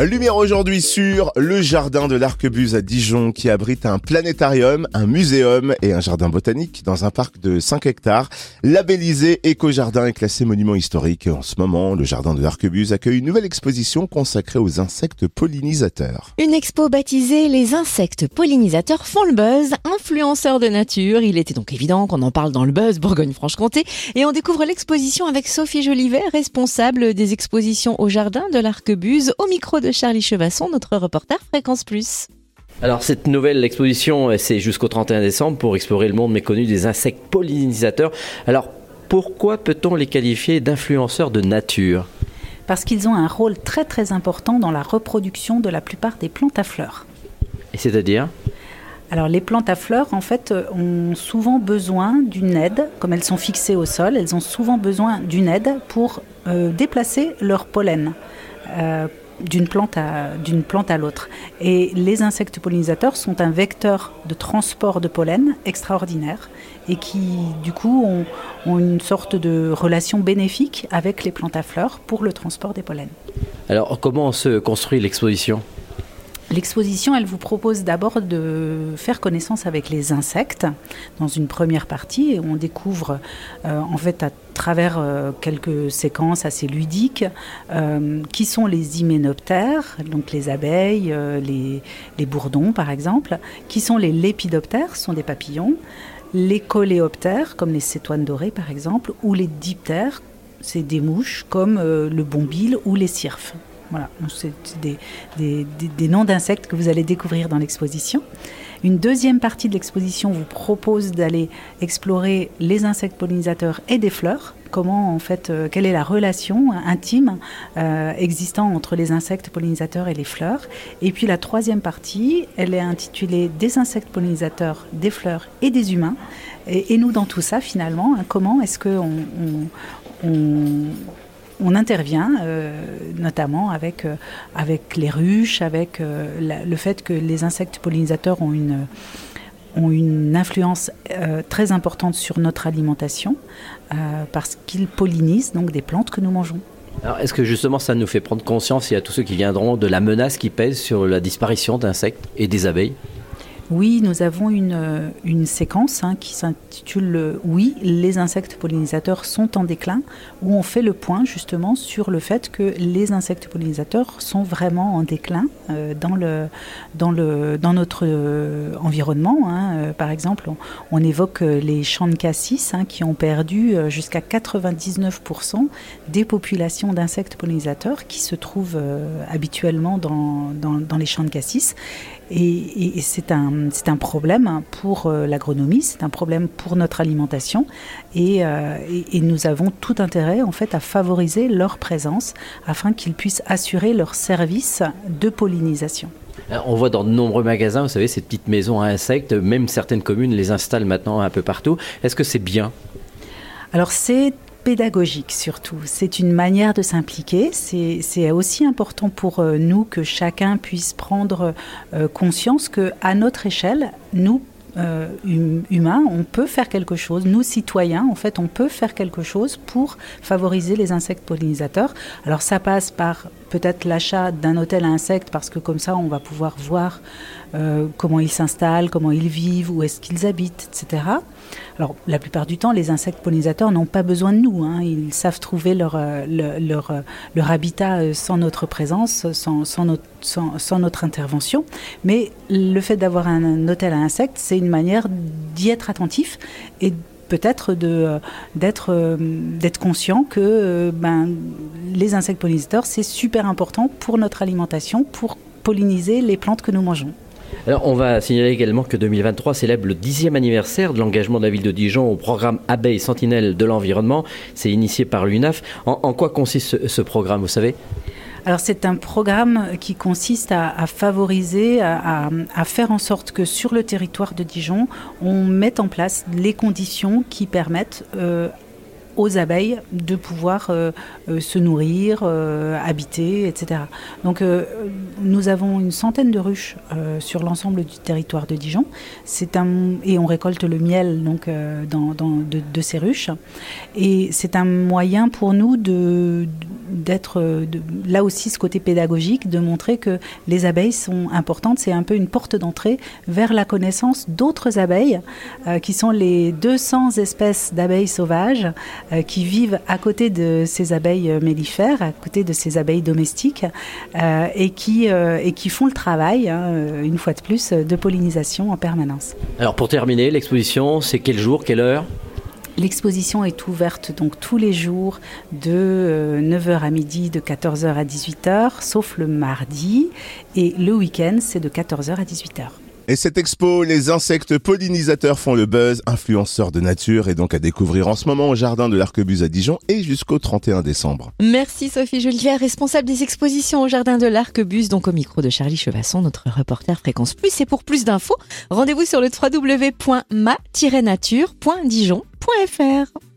Lumière aujourd'hui sur le jardin de l'Arquebuse à Dijon qui abrite un planétarium, un muséum et un jardin botanique dans un parc de 5 hectares. Labellisé Éco-Jardin est classé monument historique et en ce moment, le jardin de l'Arquebuse accueille une nouvelle exposition consacrée aux insectes pollinisateurs. Une expo baptisée Les insectes pollinisateurs font le buzz, influenceurs de nature. Il était donc évident qu'on en parle dans le buzz Bourgogne-Franche-Comté et on découvre l'exposition avec Sophie Jolivet, responsable des expositions au jardin de l'Arquebuse au micro de Charlie Chevasson, notre reporter Fréquence Plus. Alors cette nouvelle exposition, c'est jusqu'au 31 décembre pour explorer le monde méconnu des insectes pollinisateurs. Alors pourquoi peut-on les qualifier d'influenceurs de nature? Parce qu'ils ont un rôle très très important dans la reproduction de la plupart des plantes à fleurs. Et c'est-à-dire? Alors les plantes à fleurs, en fait, ont souvent besoin d'une aide, comme elles sont fixées au sol, elles ont souvent besoin d'une aide pour euh, déplacer leur pollen. Euh, d'une plante à, l'autre. Et les insectes pollinisateurs sont un vecteur de transport de pollen extraordinaire et qui, du coup, ont, ont une sorte de relation bénéfique avec les plantes à fleurs pour le transport des pollens. Alors, comment se construit l'exposition? L'exposition, elle vous propose d'abord de faire connaissance avec les insectes dans une première partie et on découvre euh, en fait à travers euh, quelques séquences assez ludiques euh, qui sont les hyménoptères, donc les abeilles, les, bourdons par exemple, qui sont les lépidoptères, sont des papillons, les coléoptères comme les cétoines dorées par exemple, ou les diptères, c'est des mouches comme le bombile ou les cirfes. Voilà, c'est des, noms d'insectes que vous allez découvrir dans l'exposition. Une deuxième partie de l'exposition vous propose d'aller explorer les insectes pollinisateurs et des fleurs. Comment en fait, euh, quelle est la relation intime euh, existant entre les insectes pollinisateurs et les fleurs Et puis la troisième partie, elle est intitulée Des insectes pollinisateurs, des fleurs et des humains. Et, nous, dans tout ça, finalement, hein, comment est-ce que on on intervient euh, notamment avec, euh, avec les ruches, avec euh, le fait que les insectes pollinisateurs ont une, influence très importante sur notre alimentation parce qu'ils pollinisent donc des plantes que nous mangeons. Est-ce que justement ça nous fait prendre conscience, y a tous ceux qui viendront, de la menace qui pèse sur la disparition d'insectes et des abeilles? Oui, nous avons une, euh, séquence hein, qui s'intitule euh, Oui, les insectes pollinisateurs sont en déclin, où on fait le point justement sur le fait que les insectes pollinisateurs sont vraiment en déclin euh, dans, notre environnement. Hein. par exemple, on, évoque les champs de cassis hein, qui ont perdu jusqu'à 99% des populations d'insectes pollinisateurs qui se trouvent habituellement dans les champs de cassis. Et, c'est un, un, problème pour euh, l'agronomie, c'est un problème pour notre alimentation. Euh, et, nous avons tout intérêt en fait à favoriser leur présence afin qu'ils puissent assurer leur service de pollinisation. On voit dans de nombreux magasins, vous savez, ces petites maisons à insectes, même certaines communes les installent maintenant un peu partout. Est-ce que c'est bien? Alors c'est pédagogique surtout. C'est une manière de s'impliquer. C'est aussi important pour euh, nous que chacun puisse prendre euh, conscience que à notre échelle, nous euh, hum, humains, on peut faire quelque chose. Nous, citoyens, en fait, on peut faire quelque chose pour favoriser les insectes pollinisateurs. Alors ça passe par peut-être l'achat d'un hôtel à insectes, parce que comme ça, on va pouvoir voir comment ils s'installent, comment ils vivent, où est-ce qu'ils habitent, etc. Alors la plupart du temps, les insectes pollinisateurs n'ont pas besoin de nous. Hein. Ils savent trouver leur, euh, leur, habitat sans notre présence, sans, notre, intervention. Mais le fait d'avoir un hôtel à insectes, c'est une manière d'y être attentif et peut-être d'être, euh, conscient que euh, ben, les insectes pollinisateurs, c'est super important pour notre alimentation, pour polliniser les plantes que nous mangeons. Alors, on va signaler également que 2023 célèbre le dixième anniversaire de l'engagement de la ville de Dijon au programme Abeilles Sentinelles de l'environnement. C'est initié par l'UNAF. En, quoi consiste ce programme, vous savez? Alors c'est un programme qui consiste à, favoriser, à, faire en sorte que sur le territoire de Dijon, on mette en place les conditions qui permettent euh, aux abeilles de pouvoir se nourrir, habiter, etc. Donc nous avons une centaine de ruches sur l'ensemble du territoire de Dijon. Un et on récolte le miel donc dans, de, de, ces ruches. Et c'est un moyen pour nous d'être là aussi ce côté pédagogique, de montrer que les abeilles sont importantes. C'est un peu une porte d'entrée vers la connaissance d'autres abeilles, euh, qui sont les 200 espèces d'abeilles sauvages euh, qui vivent à côté de ces abeilles mellifères, à côté de ces abeilles domestiques, euh, et, qui, et qui font le travail, hein, une fois de plus, de pollinisation en permanence. Alors pour terminer, l'exposition, c'est quel jour, quelle heure? L'exposition est ouverte donc tous les jours de 9h euh, à midi, de 14h à 18h, sauf le mardi. Et le week-end, c'est de 14h à 18h. Et cette expo, les insectes pollinisateurs font le buzz, influenceurs de nature, et donc à découvrir en ce moment au jardin de l'Arquebuse à Dijon et jusqu'au 31 décembre. Merci Sophie Jolivet, responsable des expositions au jardin de l'Arquebuse, donc au micro de Charlie Chevasson, notre reporter Fréquence Plus. Et pour plus d'infos, rendez-vous sur le www.ma-nature.dijon.fr.